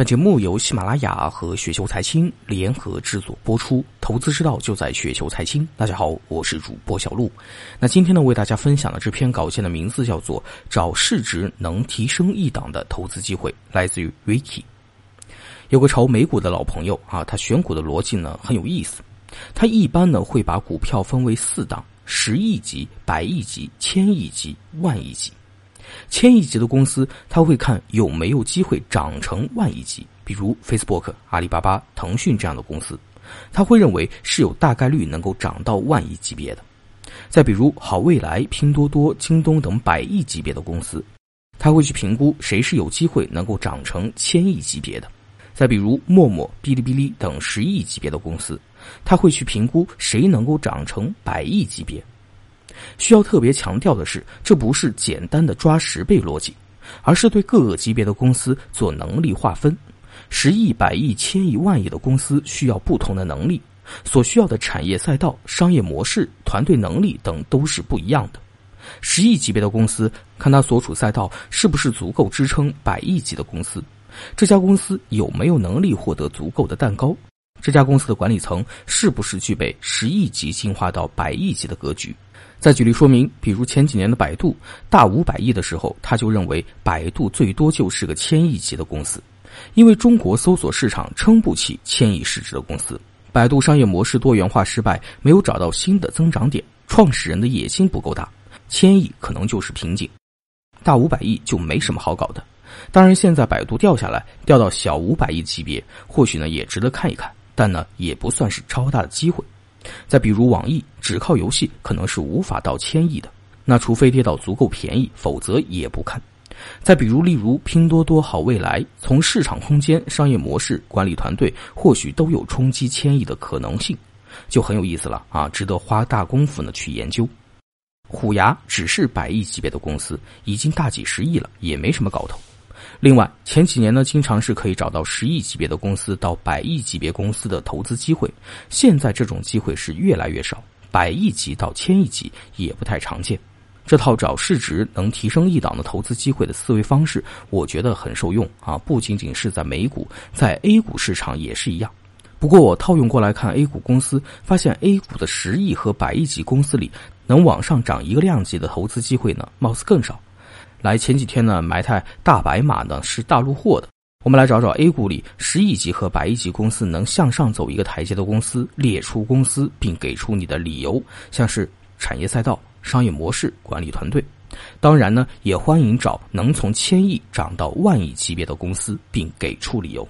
本节目由喜马拉雅和雪球财经联合制作播出，投资之道就在雪球财经。大家好，我是主播小璐。那今天呢，为大家分享的这篇稿件的名字叫做《找市值能提升一档的投资机会》，来自于 Ricky。有个炒美股的老朋友啊，他选股的逻辑呢很有意思。他一般呢会把股票分为四档：十亿级、百亿级、千亿级、万亿级。千亿级的公司，他会看有没有机会涨成万亿级，比如 Facebook、阿里巴巴、腾讯这样的公司，他会认为是有大概率能够涨到万亿级别的。再比如好未来、拼多多、京东等百亿级别的公司，他会去评估谁是有机会能够涨成千亿级别的。再比如陌陌、哔哩哔哩等十亿级别的公司，他会去评估谁能够涨成百亿级别。需要特别强调的是，这不是简单的抓十倍逻辑，而是对各个级别的公司做能力划分。十亿、百亿、千亿、万亿的公司需要不同的能力，所需要的产业赛道、商业模式、团队能力等都是不一样的。十亿级别的公司，看它所处赛道是不是足够支撑百亿级的公司，这家公司有没有能力获得足够的蛋糕，这家公司的管理层是不是具备十亿级进化到百亿级的格局。再举例说明，比如前几年的百度大五百亿的时候，他就认为百度最多就是个千亿级的公司，因为中国搜索市场撑不起千亿市值的公司。百度商业模式多元化失败，没有找到新的增长点，创始人的野心不够大，千亿可能就是瓶颈，大五百亿就没什么好搞的。当然，现在百度掉下来，掉到小五百亿级别，或许呢也值得看一看，但呢也不算是超大的机会。再比如网易，只靠游戏可能是无法到千亿的，那除非跌到足够便宜，否则也不看。再比如，例如拼多多、好未来，从市场空间、商业模式、管理团队，或许都有冲击千亿的可能性，就很有意思了啊，值得花大功夫呢去研究。虎牙只是百亿级别的公司，已经大几十亿了，也没什么搞头。另外，前几年呢，经常是可以找到十亿级别的公司到百亿级别公司的投资机会。现在这种机会是越来越少，百亿级到千亿级也不太常见。这套找市值能提升一档的投资机会的思维方式，我觉得很受用啊！不仅仅是在美股，在 A 股市场也是一样。不过我套用过来看 A 股公司，发现 A 股的十亿和百亿级公司里，能往上涨一个量级的投资机会呢，貌似更少。来前几天呢，埋汰大白马呢是大陆货的。我们来找找 A 股里十亿级和百亿级公司能向上走一个台阶的公司，列出公司并给出你的理由，像是产业赛道、商业模式、管理团队。当然呢，也欢迎找能从千亿涨到万亿级别的公司，并给出理由。